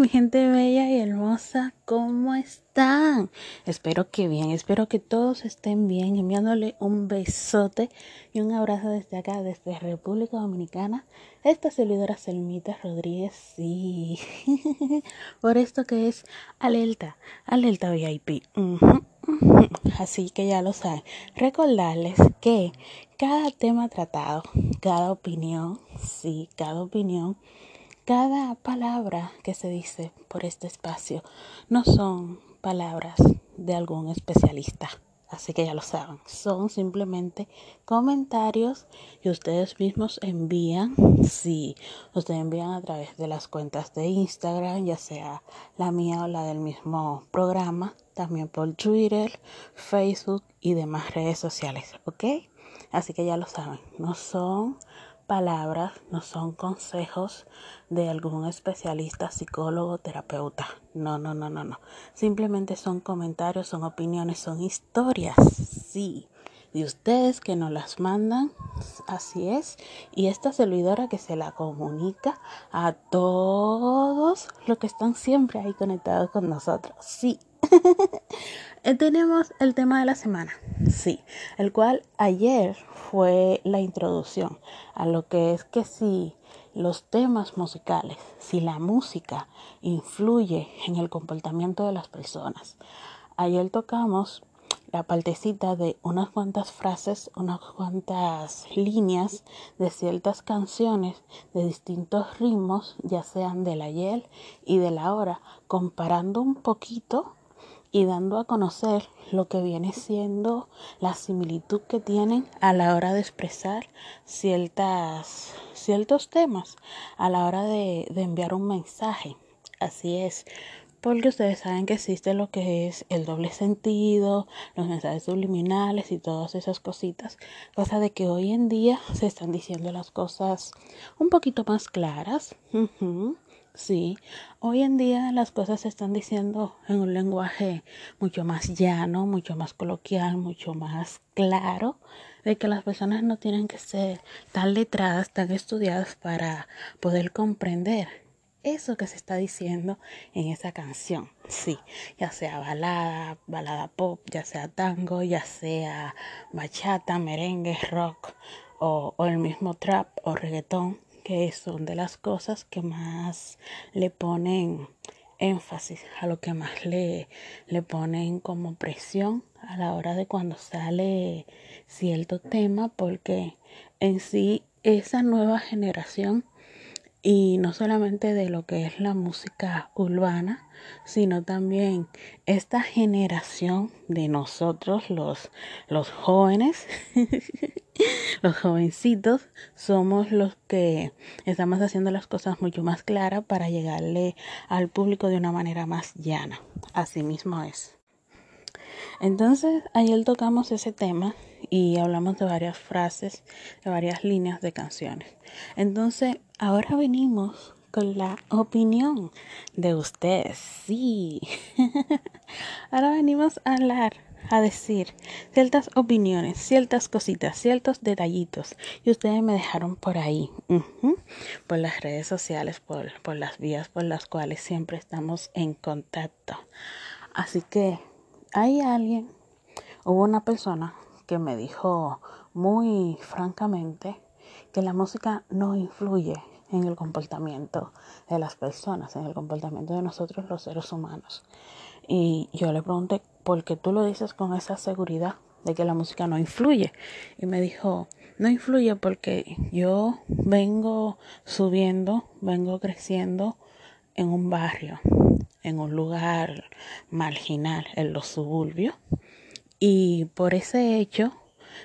mi gente bella y hermosa, ¿cómo están? Espero que bien, espero que todos estén bien, enviándole un besote y un abrazo desde acá, desde República Dominicana. Esta servidora Selmita Rodríguez, sí, por esto que es alerta, alerta VIP. Así que ya lo saben. Recordarles que cada tema tratado, cada opinión, sí, cada opinión cada palabra que se dice por este espacio no son palabras de algún especialista. Así que ya lo saben, son simplemente comentarios que ustedes mismos envían. Sí, ustedes envían a través de las cuentas de Instagram, ya sea la mía o la del mismo programa, también por Twitter, Facebook y demás redes sociales, ¿ok? Así que ya lo saben, no son palabras, no son consejos de algún especialista, psicólogo, terapeuta. No, no, no, no, no. Simplemente son comentarios, son opiniones, son historias. Sí. De ustedes que nos las mandan, así es. Y esta servidora que se la comunica a todos los que están siempre ahí conectados con nosotros. Sí. Eh, tenemos el tema de la semana, sí, el cual ayer fue la introducción a lo que es que si los temas musicales, si la música influye en el comportamiento de las personas. Ayer tocamos la partecita de unas cuantas frases, unas cuantas líneas de ciertas canciones de distintos ritmos, ya sean del ayer y de la hora, comparando un poquito y dando a conocer lo que viene siendo la similitud que tienen a la hora de expresar ciertas, ciertos temas, a la hora de, de enviar un mensaje. Así es, porque ustedes saben que existe lo que es el doble sentido, los mensajes subliminales y todas esas cositas, cosa de que hoy en día se están diciendo las cosas un poquito más claras. Sí, hoy en día las cosas se están diciendo en un lenguaje mucho más llano, mucho más coloquial, mucho más claro, de que las personas no tienen que ser tan letradas, tan estudiadas para poder comprender eso que se está diciendo en esa canción. Sí, ya sea balada, balada pop, ya sea tango, ya sea bachata, merengue, rock o, el mismo trap o reggaetón son de las cosas que más le ponen énfasis, a lo que más le, le ponen como presión a la hora de cuando sale cierto tema, porque en sí esa nueva generación y no solamente de lo que es la música urbana, sino también esta generación de nosotros, los, los jóvenes, los jovencitos, somos los que estamos haciendo las cosas mucho más claras para llegarle al público de una manera más llana. Así mismo es. Entonces, ayer tocamos ese tema y hablamos de varias frases, de varias líneas de canciones. Entonces, ahora venimos con la opinión de ustedes. Sí. ahora venimos a hablar, a decir ciertas opiniones, ciertas cositas, ciertos detallitos. Y ustedes me dejaron por ahí, por las redes sociales, por, por las vías por las cuales siempre estamos en contacto. Así que hay alguien, hubo una persona que me dijo muy francamente que la música no influye en el comportamiento de las personas, en el comportamiento de nosotros los seres humanos. Y yo le pregunté, ¿por qué tú lo dices con esa seguridad de que la música no influye? Y me dijo, no influye porque yo vengo subiendo, vengo creciendo en un barrio en un lugar marginal en los suburbios y por ese hecho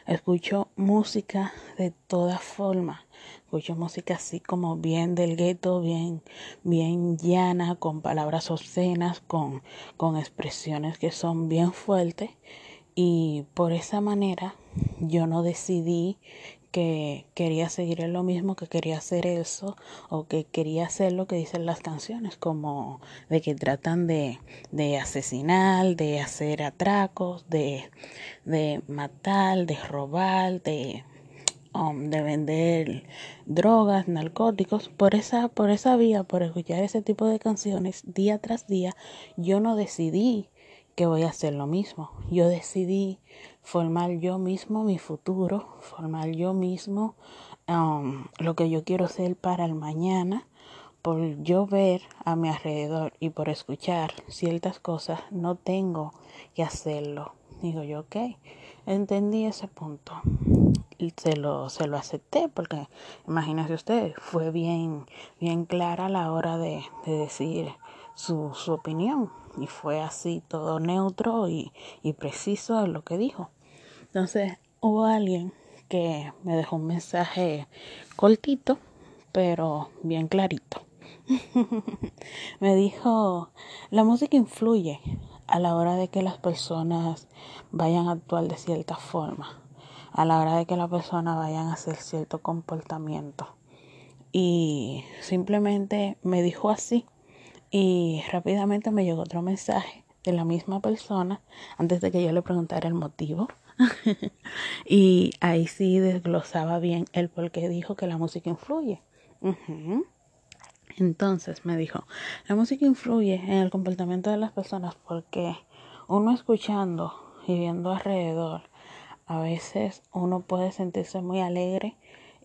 escucho música de todas formas. Escucho música así como bien del gueto bien bien llana con palabras obscenas con con expresiones que son bien fuertes. Y por esa manera yo no decidí que quería seguir en lo mismo, que quería hacer eso o que quería hacer lo que dicen las canciones, como de que tratan de, de asesinar, de hacer atracos, de, de matar, de robar, de um, de vender drogas, narcóticos, por esa, por esa vía, por escuchar ese tipo de canciones día tras día, yo no decidí que voy a hacer lo mismo. Yo decidí formar yo mismo mi futuro, formar yo mismo um, lo que yo quiero ser para el mañana. Por yo ver a mi alrededor y por escuchar ciertas cosas, no tengo que hacerlo. Digo yo, ok, entendí ese punto y se lo, se lo acepté porque imagínense ustedes, fue bien, bien clara a la hora de, de decir su, su, opinión y fue así todo neutro y, y preciso en lo que dijo. Entonces hubo alguien que me dejó un mensaje cortito pero bien clarito. me dijo, la música influye a la hora de que las personas vayan a actuar de cierta forma, a la hora de que las personas vayan a hacer cierto comportamiento. Y simplemente me dijo así y rápidamente me llegó otro mensaje de la misma persona antes de que yo le preguntara el motivo. y ahí sí desglosaba bien el por qué dijo que la música influye. Entonces me dijo, la música influye en el comportamiento de las personas porque uno escuchando y viendo alrededor, a veces uno puede sentirse muy alegre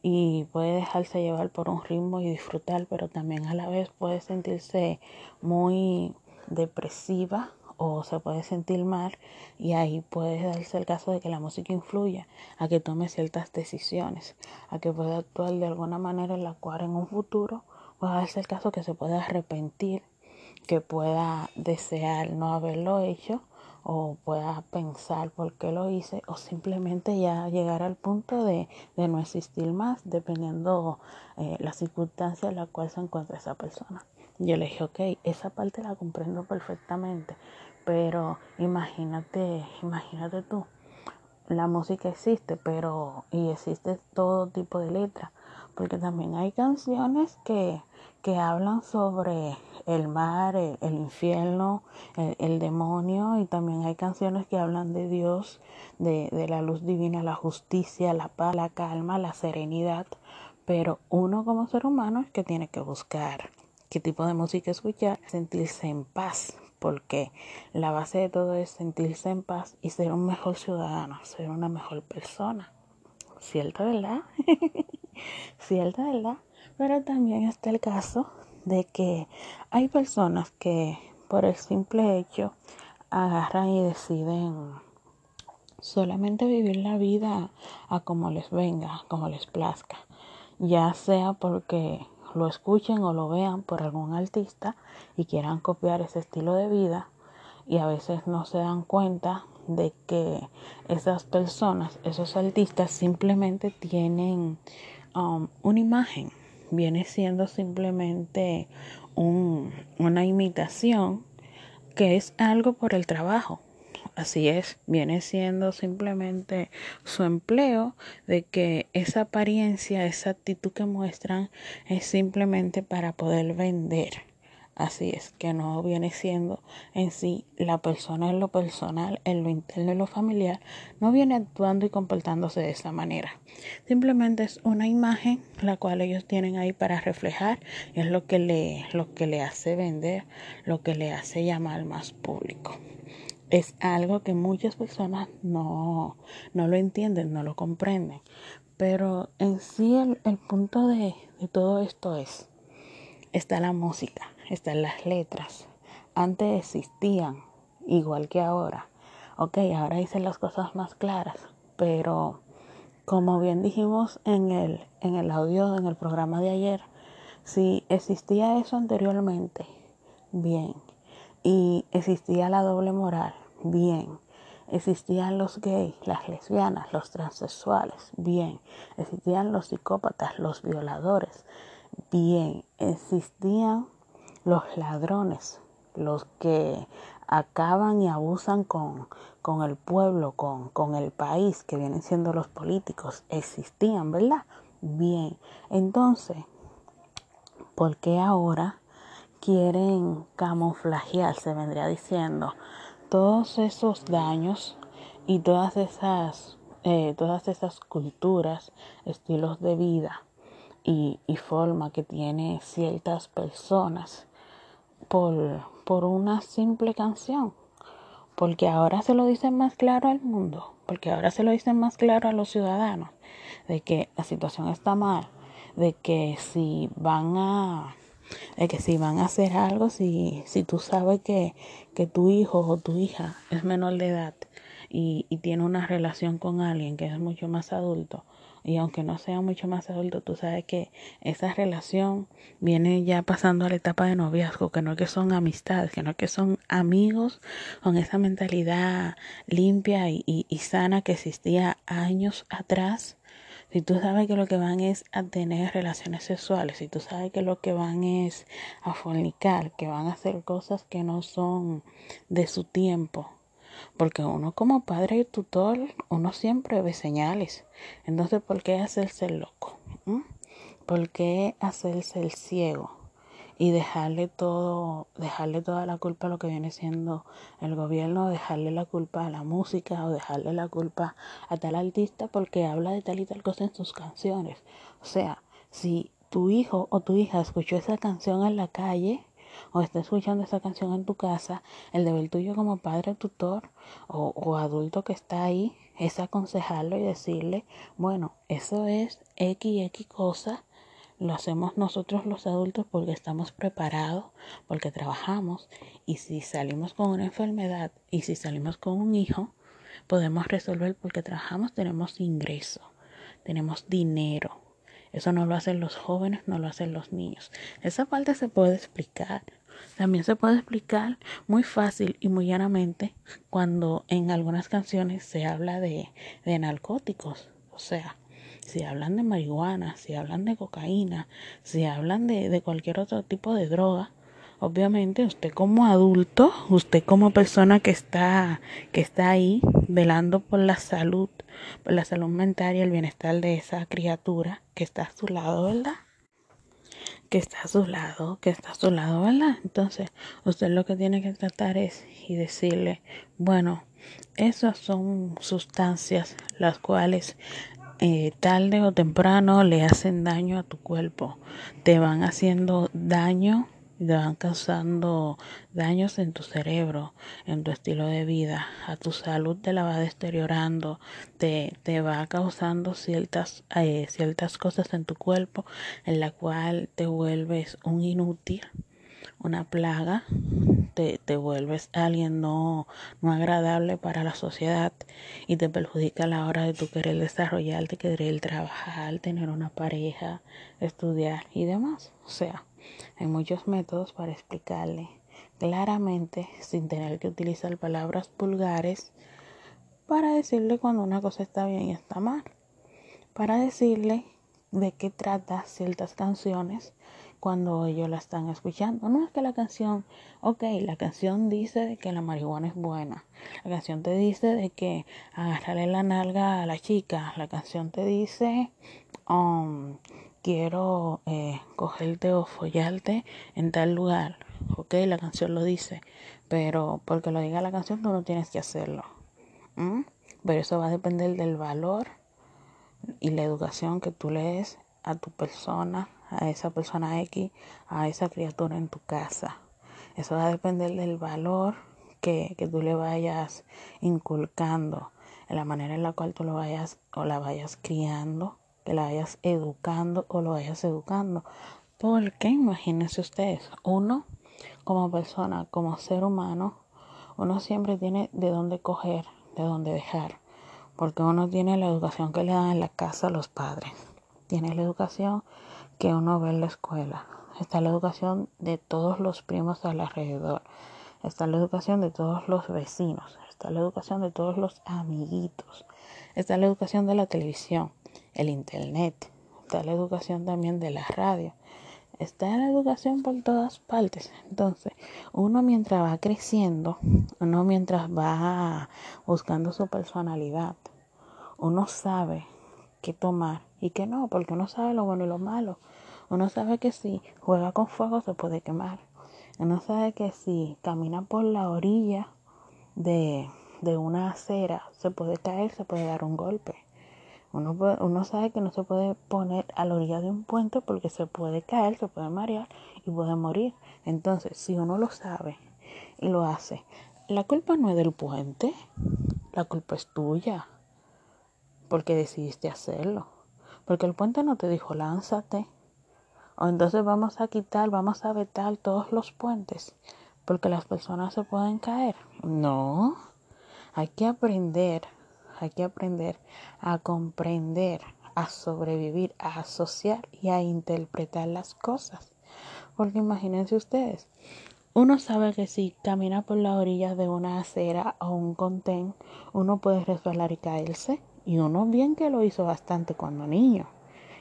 y puede dejarse llevar por un ritmo y disfrutar, pero también a la vez puede sentirse muy depresiva o se puede sentir mal y ahí puede darse el caso de que la música influya a que tome ciertas decisiones, a que pueda actuar de alguna manera en la cual en un futuro pueda darse el caso que se pueda arrepentir, que pueda desear no haberlo hecho o pueda pensar por qué lo hice o simplemente ya llegar al punto de, de no existir más dependiendo eh, la circunstancia en la cual se encuentra esa persona. Yo le dije, ok, esa parte la comprendo perfectamente, pero imagínate, imagínate tú, la música existe, pero y existe todo tipo de letras, porque también hay canciones que que hablan sobre el mar, el, infierno, el, demonio y también hay canciones que hablan de Dios, de, de la luz divina, la justicia, la paz, la calma, la serenidad. Pero uno como ser humano es que tiene que buscar qué tipo de música escuchar, sentirse en paz, porque la base de todo es sentirse en paz y ser un mejor ciudadano, ser una mejor persona. ¿Cierto, verdad? ¿Cierto, verdad? Pero también está el caso de que hay personas que por el simple hecho agarran y deciden solamente vivir la vida a como les venga, como les plazca, ya sea porque lo escuchen o lo vean por algún artista y quieran copiar ese estilo de vida y a veces no se dan cuenta de que esas personas, esos artistas simplemente tienen um, una imagen viene siendo simplemente un, una imitación que es algo por el trabajo. Así es, viene siendo simplemente su empleo de que esa apariencia, esa actitud que muestran es simplemente para poder vender. Así es, que no viene siendo en sí la persona en lo personal, en lo interno, en lo familiar, no viene actuando y comportándose de esa manera. Simplemente es una imagen la cual ellos tienen ahí para reflejar, es lo que le, lo que le hace vender, lo que le hace llamar más público. Es algo que muchas personas no, no lo entienden, no lo comprenden. Pero en sí el, el punto de, todo esto es, está la música están las letras. Antes existían, igual que ahora. Ok, ahora dicen las cosas más claras, pero como bien dijimos en el, en el audio, en el programa de ayer, si existía eso anteriormente, bien. Y existía la doble moral, bien. Existían los gays, las lesbianas, los transexuales, bien. Existían los psicópatas, los violadores, bien. Existían los ladrones, los que acaban y abusan con, con el pueblo, con, con el país, que vienen siendo los políticos, existían, ¿verdad? Bien, entonces, ¿por qué ahora quieren camuflajearse, vendría diciendo, todos esos daños y todas esas eh, todas esas culturas, estilos de vida y, y forma que tiene ciertas personas por, por una simple canción. Porque ahora se lo dicen más claro al mundo, porque ahora se lo dicen más claro a los ciudadanos, de que la situación está mal, de que si van a de que si van a hacer algo, si, si tú sabes que, que tu hijo o tu hija es menor de edad y, y tiene una relación con alguien que es mucho más adulto, y aunque no sea mucho más adulto, tú sabes que esa relación viene ya pasando a la etapa de noviazgo, que no es que son amistades, que no es que son amigos con esa mentalidad limpia y, y, y sana que existía años atrás. Si tú sabes que lo que van es a tener relaciones sexuales, si tú sabes que lo que van es a fornicar, que van a hacer cosas que no son de su tiempo, porque uno como padre y tutor, uno siempre ve señales. Entonces, ¿por qué hacerse el loco? ¿Mm? ¿Por qué hacerse el ciego? Y dejarle todo, dejarle toda la culpa a lo que viene siendo el gobierno, dejarle la culpa a la música o dejarle la culpa a tal artista porque habla de tal y tal cosa en sus canciones. O sea, si tu hijo o tu hija escuchó esa canción en la calle, o está escuchando esa canción en tu casa, el deber tuyo como padre tutor o, adulto que está ahí es aconsejarlo y decirle, bueno, eso es X, X cosa, lo hacemos nosotros los adultos porque estamos preparados, porque trabajamos y si salimos con una enfermedad y si salimos con un hijo, podemos resolver porque trabajamos, tenemos ingreso, tenemos dinero. Eso no lo hacen los jóvenes, no lo hacen los niños. Esa parte se puede explicar. También se puede explicar muy fácil y muy llanamente cuando en algunas canciones se habla de, de narcóticos. O sea, si hablan de marihuana, si hablan de cocaína, si hablan de, de cualquier otro tipo de droga, obviamente usted como adulto, usted como persona que está, que está ahí velando por la salud, por la salud mental y el bienestar de esa criatura que está a su lado, ¿verdad? que está a su lado, que está a su lado, ¿verdad? Entonces, usted lo que tiene que tratar es y decirle, bueno, esas son sustancias las cuales eh, tarde o temprano le hacen daño a tu cuerpo, te van haciendo daño te van causando daños en tu cerebro, en tu estilo de vida, a tu salud te la va deteriorando, te, te va causando ciertas, eh, ciertas cosas en tu cuerpo en la cual te vuelves un inútil, una plaga, te, vuelves alguien no, no agradable para la sociedad y te perjudica a la hora de tu querer desarrollarte, querer trabajar, tener una pareja, estudiar y demás. O sea, hay muchos métodos para explicarle claramente, sin tener que utilizar palabras vulgares, para decirle cuando una cosa está bien y está mal. Para decirle de qué trata ciertas canciones cuando ellos la están escuchando. No es que la canción, ok, la canción dice que la marihuana es buena. La canción te dice de que agarrarle la nalga a la chica. La canción te dice um, quiero eh, cogerte o follarte en tal lugar. Ok, la canción lo dice, pero porque lo diga la canción tú no tienes que hacerlo. Pero eso va a depender del valor y la educación que tú le des a tu persona, a esa persona X, a esa criatura en tu casa. Eso va a depender del valor que, que tú le vayas inculcando, en la manera en la cual tú lo vayas o la vayas criando que la vayas educando o lo vayas educando. Porque imagínense ustedes, uno como persona, como ser humano, uno siempre tiene de dónde coger, de dónde dejar. Porque uno tiene la educación que le dan en la casa a los padres. Tiene la educación que uno ve en la escuela. Está la educación de todos los primos alrededor. Está la educación de todos los vecinos. Está la educación de todos los amiguitos. Está la educación de la televisión el internet, está la educación también de la radio, está la educación por todas partes. Entonces, uno mientras va creciendo, uno mientras va buscando su personalidad, uno sabe qué tomar y qué no, porque uno sabe lo bueno y lo malo. Uno sabe que si juega con fuego se puede quemar. Uno sabe que si camina por la orilla de, de una acera se puede caer, se puede dar un golpe. Uno, uno sabe que no se puede poner a la orilla de un puente porque se puede caer, se puede marear y puede morir. Entonces, si uno lo sabe y lo hace, la culpa no es del puente, la culpa es tuya porque decidiste hacerlo. Porque el puente no te dijo lánzate. O entonces vamos a quitar, vamos a vetar todos los puentes porque las personas se pueden caer. No, hay que aprender, hay que aprender a comprender, a sobrevivir, a asociar y a interpretar las cosas. Porque imagínense ustedes, uno sabe que si camina por la orilla de una acera o un contén, uno puede resbalar y caerse. Y uno bien que lo hizo bastante cuando niño.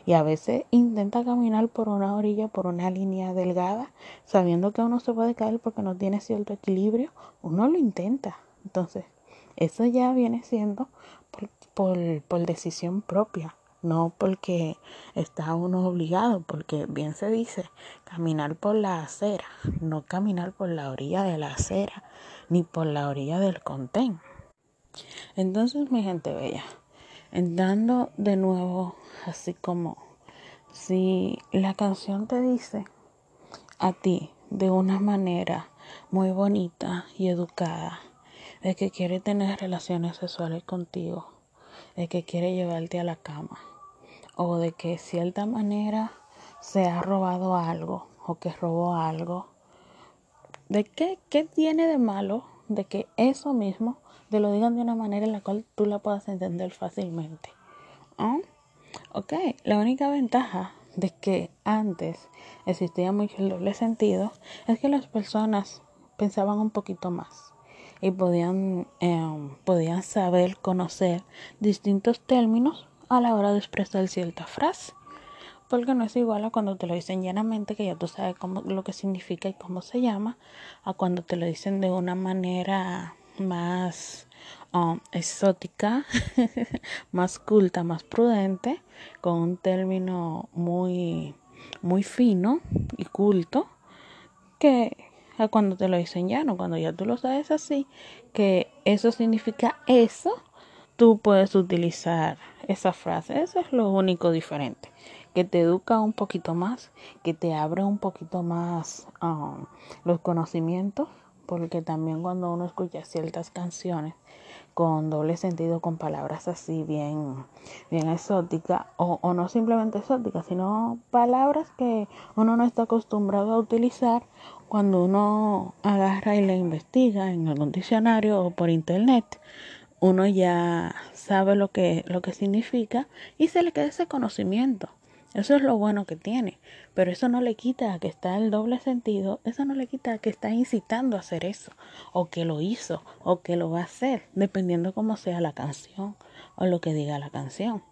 Y a veces intenta caminar por una orilla, por una línea delgada, sabiendo que uno se puede caer porque no tiene cierto equilibrio. Uno lo intenta. Entonces, eso ya viene siendo por, por, por decisión propia no porque está uno obligado, porque bien se dice, caminar por la acera, no caminar por la orilla de la acera, ni por la orilla del contén. Entonces, mi gente bella, entrando de nuevo, así como si la canción te dice a ti de una manera muy bonita y educada, de que quiere tener relaciones sexuales contigo, de que quiere llevarte a la cama, o de que de cierta manera se ha robado algo o que robó algo. ¿De qué, qué tiene de malo de que eso mismo te lo digan de una manera en la cual tú la puedas entender fácilmente. ¿Ah? Ok, la única ventaja de que antes existía mucho el doble sentido es que las personas pensaban un poquito más y podían, em, podían saber, conocer distintos términos a la hora de expresar cierta frase. Porque no es igual a cuando te lo dicen llanamente, que ya tú sabes cómo, lo que significa y cómo se llama, a cuando te lo dicen de una manera más um, exótica, más culta, más prudente, con un término muy, muy fino y culto, que cuando te lo llano, cuando ya tú lo sabes así, que eso significa eso, tú puedes utilizar esa frase. Eso es lo único diferente. Que te educa un poquito más, que te abre un poquito más um, los conocimientos porque también cuando uno escucha ciertas canciones con doble sentido, con palabras así bien, bien exóticas, o, o no simplemente exóticas, sino palabras que uno no está acostumbrado a utilizar cuando uno agarra y le investiga en algún diccionario o por internet, uno ya sabe lo que, lo que significa y se le queda ese conocimiento. Eso es lo bueno que tiene, pero eso no le quita a que está el doble sentido, eso no le quita a que está incitando a hacer eso, o que lo hizo, o que lo va a hacer, dependiendo cómo sea la canción o lo que diga la canción.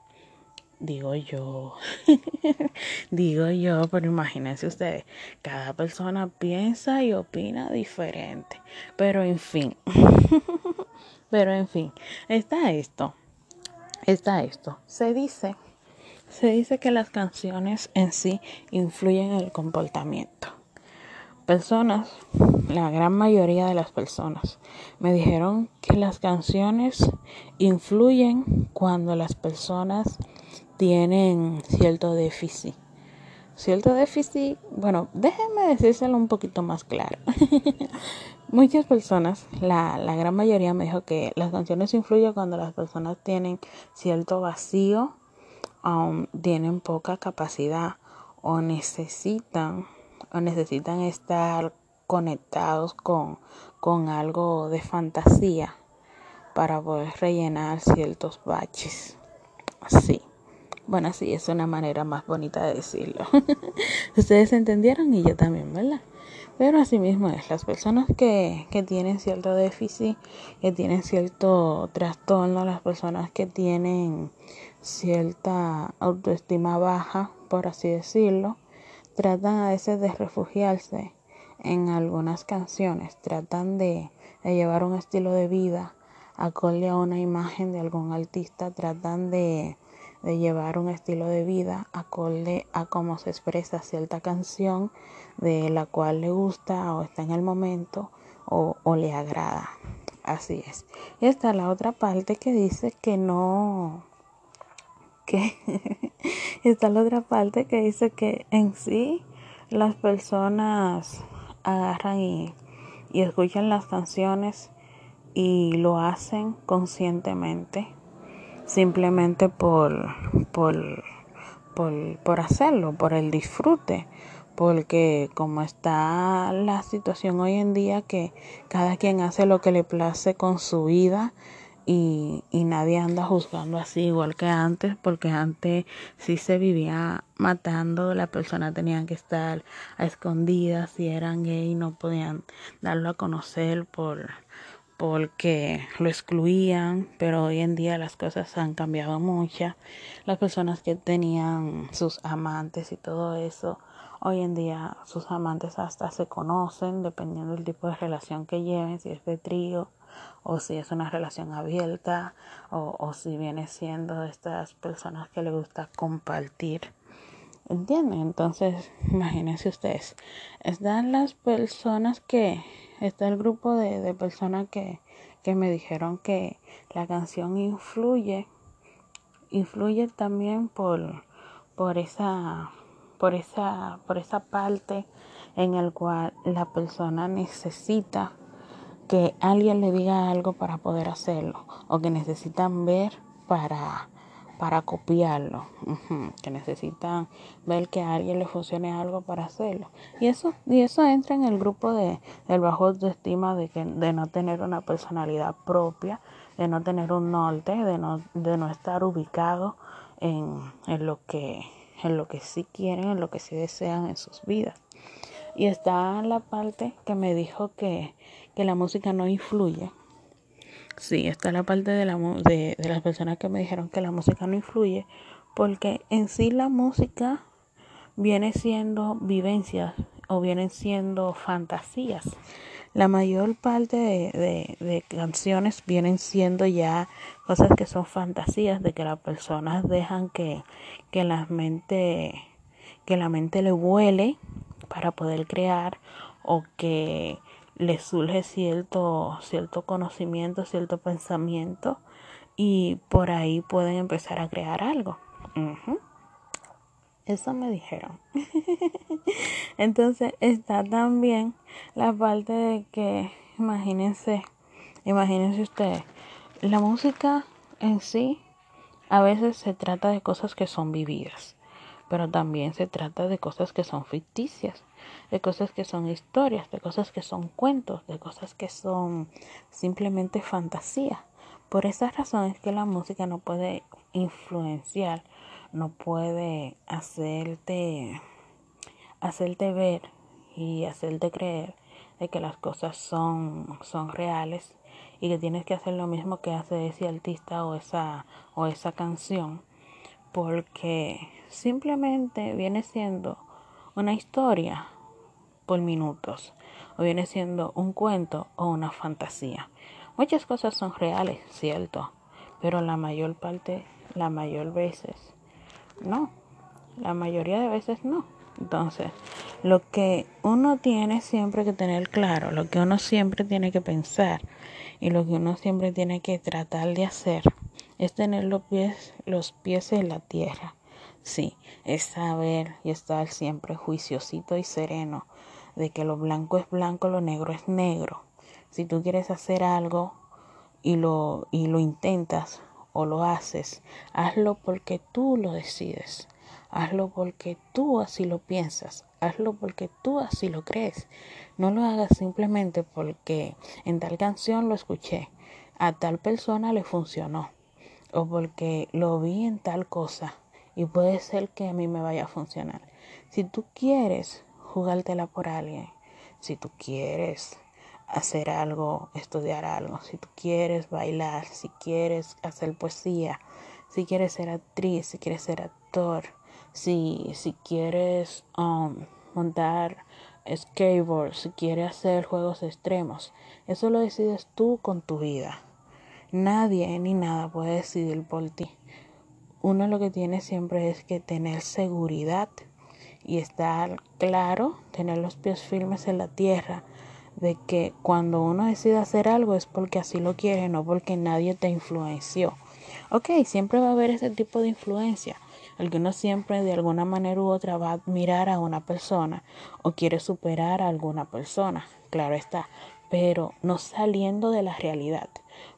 Digo yo, digo yo, pero imagínense ustedes, cada persona piensa y opina diferente, pero en fin, pero en fin, está esto, está esto, se dice se dice que las canciones en sí influyen en el comportamiento. Personas, la gran mayoría de las personas, me dijeron que las canciones influyen cuando las personas tienen cierto déficit. Cierto déficit, bueno, déjenme decírselo un poquito más claro. Muchas personas, la, la gran mayoría me dijo que las canciones influyen cuando las personas tienen cierto vacío Um, tienen poca capacidad o necesitan o necesitan estar conectados con, con algo de fantasía para poder rellenar ciertos baches. Sí. Bueno, sí, es una manera más bonita de decirlo. Ustedes entendieron y yo también, ¿verdad? Pero así mismo es, las personas que, que tienen cierto déficit, que tienen cierto trastorno, las personas que tienen cierta autoestima baja, por así decirlo, tratan a veces de refugiarse en algunas canciones, tratan de, llevar un estilo de vida acorde a una imagen de algún artista, tratan de, de llevar un estilo de vida acorde a cómo se expresa cierta canción de la cual le gusta o está en el momento o, o le agrada. así es. Y está la otra parte que dice que no, que está la otra parte que dice que en sí las personas agarran y, y escuchan las canciones y lo hacen conscientemente, simplemente por, por, por, por hacerlo, por el disfrute porque como está la situación hoy en día que cada quien hace lo que le place con su vida y, y, nadie anda juzgando así igual que antes, porque antes sí se vivía matando, las personas tenían que estar a escondidas, si eran gay no podían darlo a conocer por porque lo excluían, pero hoy en día las cosas han cambiado mucho. Las personas que tenían sus amantes y todo eso, hoy en día sus amantes hasta se conocen dependiendo del tipo de relación que lleven, si es de trío o si es una relación abierta o, o si viene siendo de estas personas que le gusta compartir. ¿Entienden? Entonces, imagínense ustedes. Están las personas que, está el grupo de, de personas que, que me dijeron que la canción influye, influye también por, por esa, por esa, por esa parte en el cual la persona necesita que alguien le diga algo para poder hacerlo o que necesitan ver para para copiarlo, que necesitan ver que a alguien le funcione algo para hacerlo. Y eso, y eso entra en el grupo de, del bajo autoestima de, que, de no tener una personalidad propia, de no tener un norte, de no, de no estar ubicado en, en, lo que, en lo que sí quieren, en lo que sí desean en sus vidas. Y está la parte que me dijo que, que la música no influye Sí, está la parte de, la, de, de las personas que me dijeron que la música no influye, porque en sí la música viene siendo vivencias o vienen siendo fantasías. La mayor parte de, de, de, canciones vienen siendo ya cosas que son fantasías, de que las personas dejan que, que la mente, que la mente le vuele para poder crear o que les surge cierto, cierto conocimiento, cierto pensamiento y por ahí pueden empezar a crear algo. Eso me dijeron. Entonces está también la parte de que, imagínense, imagínense ustedes, la música en sí a veces se trata de cosas que son vividas, pero también se trata de cosas que son ficticias de cosas que son historias, de cosas que son cuentos, de cosas que son simplemente fantasía. Por esas razones que la música no puede influenciar, no puede hacerte hacerte ver y hacerte creer de que las cosas son son reales y que tienes que hacer lo mismo que hace ese artista o esa o esa canción porque simplemente viene siendo una historia por minutos, o viene siendo un cuento o una fantasía. Muchas cosas son reales, cierto, pero la mayor parte, la mayor veces, no. La mayoría de veces no. Entonces, lo que uno tiene siempre que tener claro, lo que uno siempre tiene que pensar y lo que uno siempre tiene que tratar de hacer es tener los pies, los pies en la tierra. Sí, es saber y estar siempre juiciosito y sereno de que lo blanco es blanco, lo negro es negro. Si tú quieres hacer algo y lo, y lo intentas o lo haces, hazlo porque tú lo decides. Hazlo porque tú así lo piensas. Hazlo porque tú así lo crees. No lo hagas simplemente porque en tal canción lo escuché, a tal persona le funcionó o porque lo vi en tal cosa y puede ser que a mí me vaya a funcionar. Si tú quieres jugártela por alguien. Si tú quieres hacer algo, estudiar algo, si tú quieres bailar, si quieres hacer poesía, si quieres ser actriz, si quieres ser actor, si, si quieres um, montar skateboard, si quieres hacer juegos extremos, eso lo decides tú con tu vida. Nadie ni nada puede decidir por ti. Uno lo que tiene siempre es que tener seguridad y estar claro, tener los pies firmes en la tierra de que cuando uno decide hacer algo es porque así lo quiere, no porque nadie te influenció. Ok, siempre va a haber ese tipo de influencia. Alguno siempre de alguna manera u otra va a admirar a una persona o quiere superar a alguna persona, claro está, pero no saliendo de la realidad,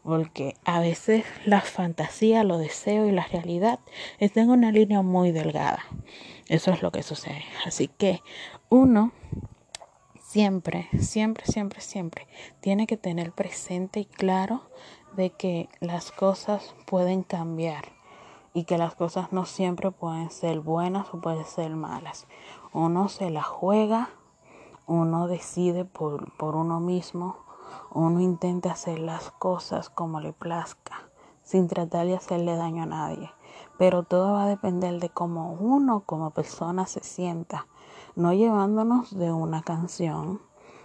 porque a veces la fantasía, lo deseo y la realidad están en una línea muy delgada. Eso es lo que sucede. Así que uno siempre, siempre, siempre, siempre tiene que tener presente y claro de que las cosas pueden cambiar y que las cosas no siempre pueden ser buenas o pueden ser malas. Uno se la juega, uno decide por, por uno mismo, uno intenta hacer las cosas como le plazca, sin tratar de hacerle daño a nadie. Pero todo va a depender de cómo uno como persona se sienta, no llevándonos de una canción,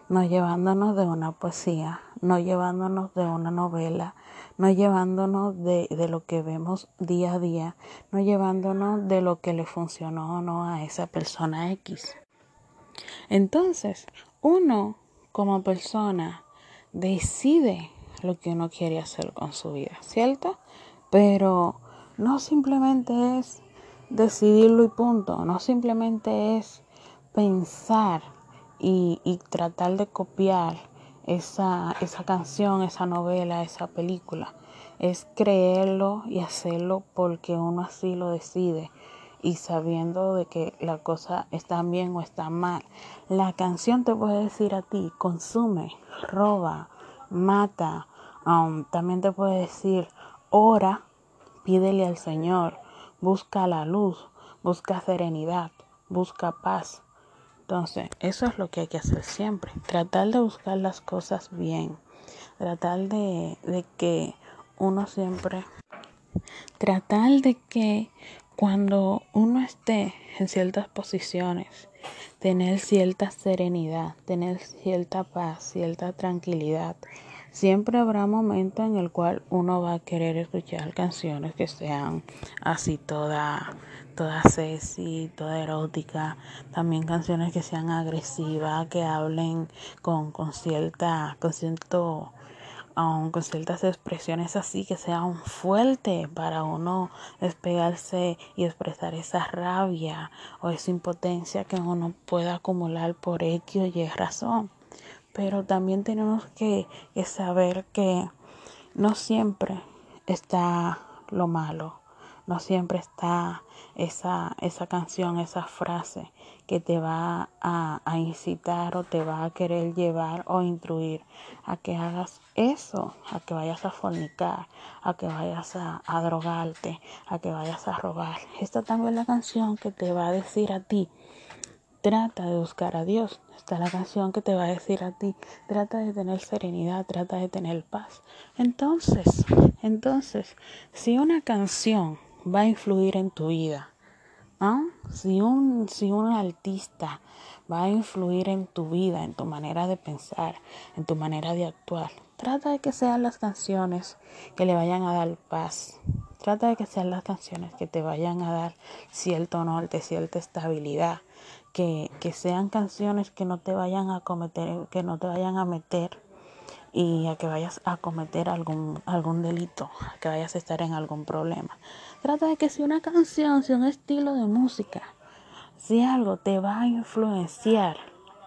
no llevándonos de una poesía, no llevándonos de una novela, no llevándonos de, de, lo que vemos día a día, no llevándonos de lo que le funcionó o no a esa persona X. Entonces, uno como persona decide lo que uno quiere hacer con su vida, ¿cierto? Pero no simplemente es decidirlo y punto, no simplemente es pensar y, y tratar de copiar esa, esa canción, esa novela, esa película. Es creerlo y hacerlo porque uno así lo decide y sabiendo de que la cosa está bien o está mal. La canción te puede decir a ti, consume, roba, mata. Um, también te puede decir, ora, pídele al Señor, busca la luz, busca serenidad, busca paz. Entonces, eso es lo que hay que hacer siempre. Tratar de buscar las cosas bien. Tratar de, de que uno siempre... Tratar de que cuando uno esté en ciertas posiciones, tener cierta serenidad, tener cierta paz, cierta tranquilidad. Siempre habrá momentos en el cual uno va a querer escuchar canciones que sean así toda toda sexy, toda erótica, también canciones que sean agresivas, que hablen con, con cierta, con cierto, um, con ciertas expresiones así que sean fuertes para uno despegarse y expresar esa rabia o esa impotencia que uno pueda acumular por X o Y razón. Pero también tenemos que saber que no siempre está lo malo no siempre está esa, esa canción, esa frase que te va a, a, incitar o te va a querer llevar o instruir a que hagas eso, a que vayas a fornicar, a que vayas a, drogarte, a que vayas a robar. Esta también es la canción que te va a decir a ti, trata de buscar a Dios. Está la canción que te va a decir a ti, trata de tener serenidad, trata de tener paz. Entonces, entonces, si una canción va a influir en tu vida. ¿Ah? Si, un, si un artista va a influir en tu vida, en tu manera de pensar, en tu manera de actuar, trata de que sean las canciones que le vayan a dar paz. Trata de que sean las canciones que te vayan a dar cierto norte, cierta estabilidad. Que, que sean canciones que no te vayan a cometer, que no te vayan a meter y a que vayas a cometer algún, algún delito, a que vayas a estar en algún problema. Trata de que si una canción, si un estilo de música, si algo te va a influenciar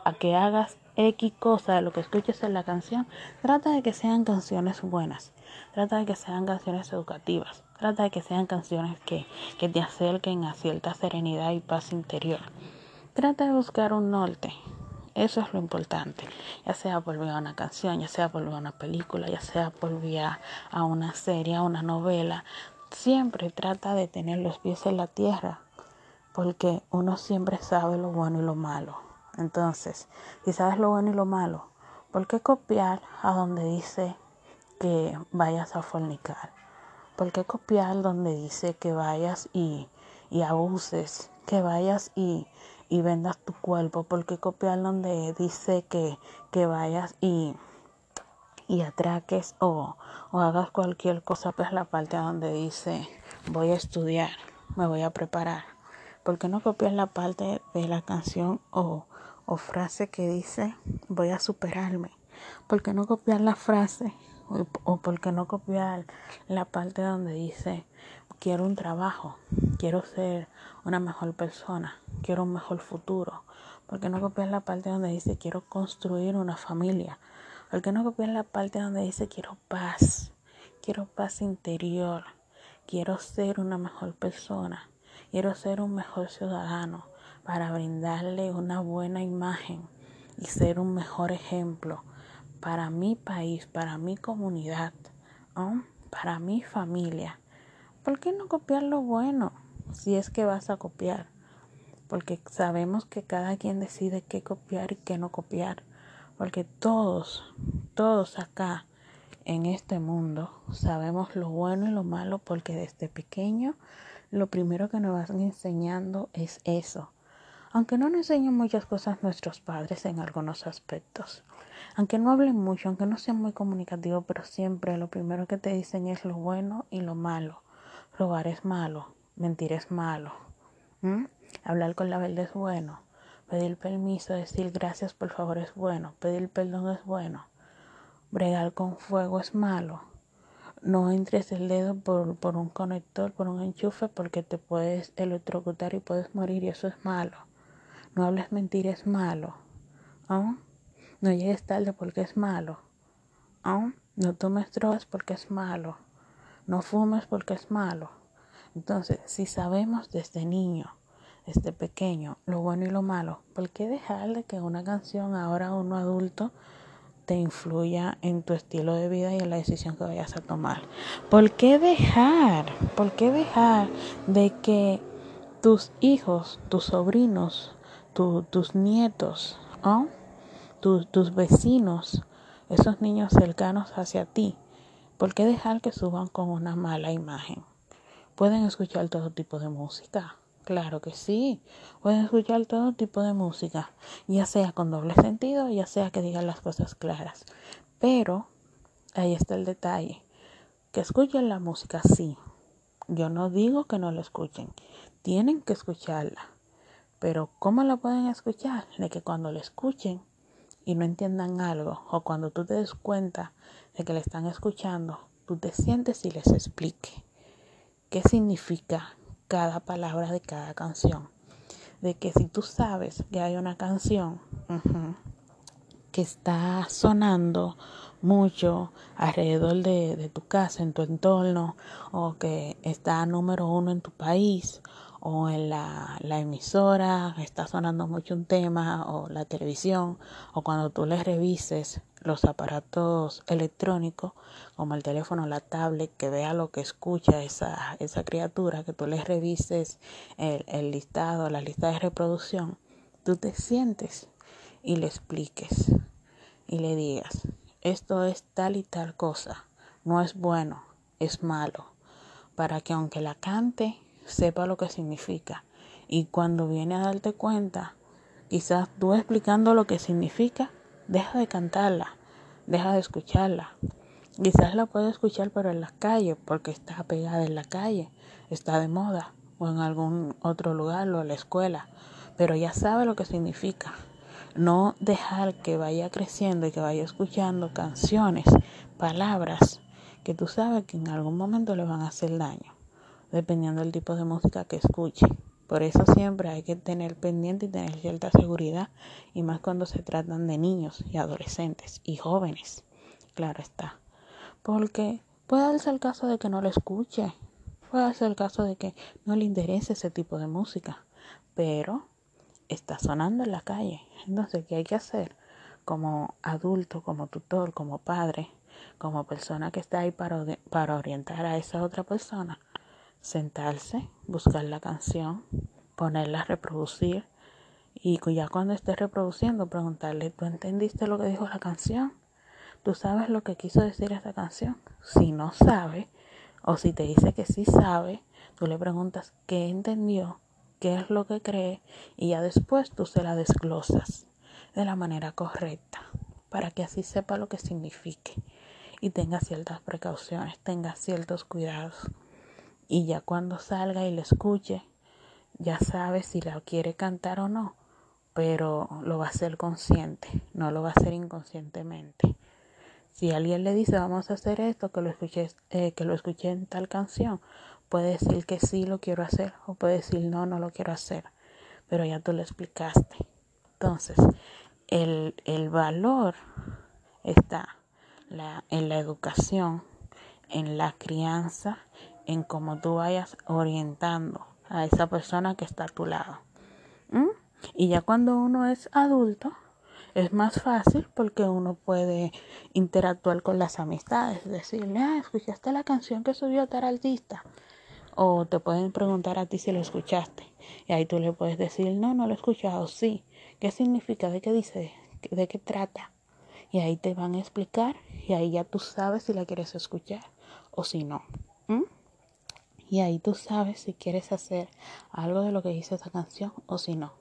a que hagas X cosa de lo que escuches en la canción, trata de que sean canciones buenas, trata de que sean canciones educativas, trata de que sean canciones que, que te acerquen a cierta serenidad y paz interior. Trata de buscar un norte, eso es lo importante. Ya sea por vía una canción, ya sea por vía una película, ya sea por vía a una serie, a una novela. Siempre trata de tener los pies en la tierra. Porque uno siempre sabe lo bueno y lo malo. Entonces, si sabes lo bueno y lo malo, ¿por qué copiar a donde dice que vayas a fornicar? ¿Por qué copiar donde dice que vayas y, abuses? Que vayas y y vendas tu cuerpo, porque copiar donde dice que, que vayas y, y atraques o, o hagas cualquier cosa, pues la parte donde dice voy a estudiar, me voy a preparar. porque no copias la parte de la canción o, o frase que dice voy a superarme? ¿por qué no copiar la frase? O, o por qué no copiar la parte donde dice, quiero un trabajo, quiero ser una mejor persona, quiero un mejor futuro. ¿Por qué no copiar la parte donde dice, quiero construir una familia? ¿Por qué no copiar la parte donde dice, quiero paz, quiero paz interior, quiero ser una mejor persona, quiero ser un mejor ciudadano para brindarle una buena imagen y ser un mejor ejemplo para mi país, para mi comunidad, para mi familia. ¿Por qué no copiar lo bueno si es que vas a copiar? Porque sabemos que cada quien decide qué copiar y qué no copiar. Porque todos, todos acá en este mundo sabemos lo bueno y lo malo porque desde pequeño lo primero que nos van enseñando es eso aunque no nos enseñen muchas cosas nuestros padres en algunos aspectos. Aunque no hablen mucho, aunque no sean muy comunicativos, pero siempre lo primero que te dicen es lo bueno y lo malo. Robar es malo, mentir es malo. Hablar con la verdad es bueno. Pedir permiso, decir gracias por favor es bueno. Pedir perdón es bueno. Bregar con fuego es malo. No entres el dedo por, por un conector, por un enchufe, porque te puedes electrocutar y puedes morir y eso es malo. No hables mentiras es malo. No llegues tarde porque es malo. No tomes drogas porque es malo. No fumes porque es malo. Entonces, si sabemos desde niño, desde pequeño, lo bueno y lo malo, ¿por qué dejarle que una canción ahora uno adulto te influya en tu estilo de vida y en la decisión que vayas a tomar? ¿Por qué dejar? ¿Por qué dejar de que tus hijos, tus sobrinos, tus nietos, tus, tus vecinos, esos niños cercanos hacia ti. ¿Por qué dejar que suban con una mala imagen? Pueden escuchar todo tipo de música. Claro que sí, pueden escuchar todo tipo de música, ya sea con doble sentido, ya sea que digan las cosas claras. Pero ahí está el detalle. Que escuchen la música, sí. Yo no digo que no la escuchen. Tienen que escucharla. Pero ¿cómo la pueden escuchar? De que cuando la escuchen y no entiendan algo, o cuando tú te des cuenta de que le están escuchando, tú te sientes y les explique qué significa cada palabra de cada canción. De que si tú sabes que hay una canción que está sonando mucho alrededor de, tu casa, en tu entorno, o que está número uno en tu país, o en la, la, emisora está sonando mucho un tema o la televisión o cuando tú le revises los aparatos electrónicos como el teléfono la tablet que vea lo que escucha esa, esa criatura que tú le revises el, el listado la lista de reproducción tú te sientes y le expliques y le digas esto es tal y tal cosa no es bueno es malo para que aunque la cante sepa lo que significa. Y cuando viene a darte cuenta, quizás tú explicando lo que significa, deja de cantarla, deja de escucharla. Quizás la puede escuchar pero en la calle, porque está pegada en la calle, está de moda, o en algún otro lugar, o en la escuela, pero ya sabe lo que significa. No dejar que vaya creciendo y que vaya escuchando canciones, palabras que tú sabes que en algún momento le van a hacer daño dependiendo del tipo de música que escuche. Por eso siempre hay que tener pendiente y tener cierta seguridad, y más cuando se tratan de niños y adolescentes y jóvenes, claro está. Porque puede darse el caso de que no lo escuche, puede darse el caso de que no le interese ese tipo de música, pero está sonando en la calle. Entonces, ¿qué hay que hacer? Como adulto, como tutor, como padre, como persona que está ahí para, para orientar a esa otra persona, sentarse, buscar la canción, ponerla a reproducir y ya cuando esté reproduciendo preguntarle, ¿tú entendiste lo que dijo la canción? ¿Tú sabes lo que quiso decir esa canción? Si no sabe, o si te dice que sí sabe, tú le preguntas qué entendió, qué es lo que cree y ya después tú se la desglosas de la manera correcta para que así sepa lo que signifique y tenga ciertas precauciones, tenga ciertos cuidados y ya cuando salga y la escuche, ya sabe si la quiere cantar o no, pero lo va a hacer consciente, no lo va a hacer inconscientemente. Si alguien le dice vamos a hacer esto, que lo escuché, eh, que lo escuché en tal canción, puede decir que sí lo quiero hacer o puede decir no, no lo quiero hacer, pero ya tú lo explicaste. Entonces, el, el valor está la, en la educación, en la crianza, en cómo tú vayas orientando a esa persona que está a tu lado. Y ya cuando uno es adulto, es más fácil porque uno puede interactuar con las amistades, decirle, ah, escuchaste la canción que subió tal artista. O te pueden preguntar a ti si lo escuchaste. Y ahí tú le puedes decir, no, no lo he escuchado, sí. ¿Qué significa? ¿De qué dice? ¿De qué trata? Y ahí te van a explicar y ahí ya tú sabes si la quieres escuchar o si no. Y ahí tú sabes si quieres hacer algo de lo que dice esa canción o si no.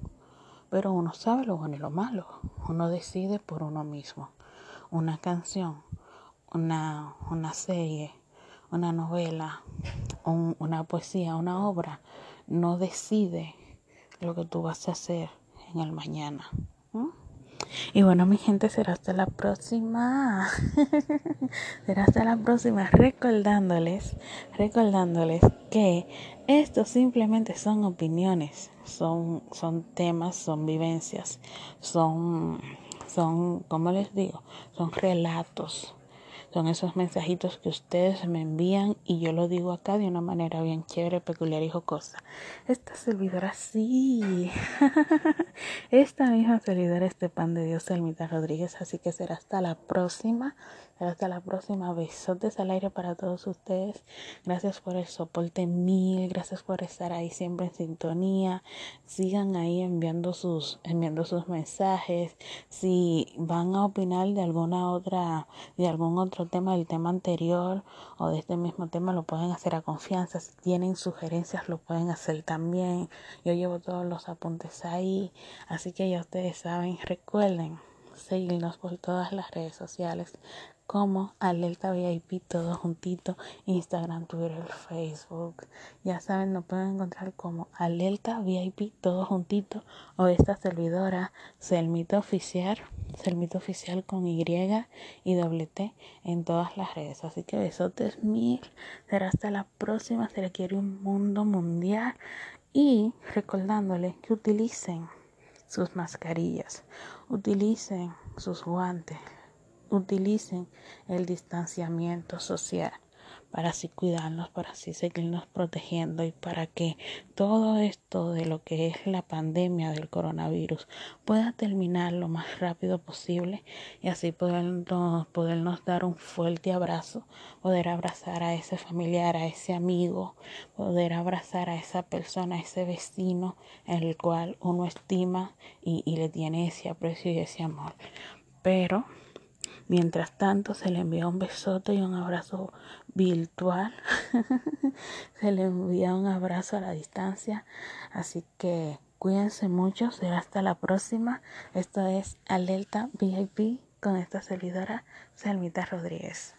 Pero uno sabe lo bueno y lo malo. Uno decide por uno mismo. Una canción, una, una serie, una novela, una poesía, una obra, no decide lo que tú vas a hacer en el mañana. Y bueno, mi gente, será hasta la próxima. será hasta la próxima. Recordándoles, recordándoles que esto simplemente son opiniones, son, son temas, son vivencias, son, son, como les digo, son relatos son esos mensajitos que ustedes me envían y yo lo digo acá de una manera bien chévere, peculiar y jocosa. Esta servidora sí. Esta misma servidora es de pan de Dios, Elmita Rodríguez. Así que será hasta la próxima. Hasta la próxima. Besotes al aire para todos ustedes. Gracias por el soporte mil. Gracias por estar ahí siempre en sintonía. Sigan ahí enviando sus, enviando sus mensajes. Si van a opinar de alguna otra, de algún otro tema del tema anterior o de este mismo tema, lo pueden hacer a confianza. Si tienen sugerencias, lo pueden hacer también. Yo llevo todos los apuntes ahí. Así que ya ustedes saben, recuerden seguirnos por todas las redes sociales como Alerta VIP todo juntito, Instagram, Twitter, Facebook. Ya saben, nos pueden encontrar como Alerta VIP todo juntito o esta servidora Selmito Oficial, Selmito Oficial con Y y doble T en todas las redes. Así que besotes mil. Será hasta la próxima. Se requiere un mundo mundial y recordándoles que utilicen sus mascarillas, utilicen sus guantes, utilicen el distanciamiento social para así cuidarnos, para así seguirnos protegiendo y para que todo esto de lo que es la pandemia del coronavirus pueda terminar lo más rápido posible y así podernos, podernos dar un fuerte abrazo, poder abrazar a ese familiar, a ese amigo, poder abrazar a esa persona, a ese vecino el cual uno estima y, y le tiene ese aprecio y ese amor. Pero Mientras tanto, se le envía un besote y un abrazo virtual. se le envía un abrazo a la distancia. Así que cuídense mucho. Será hasta la próxima. Esto es Alerta VIP con esta servidora, Selmita Rodríguez.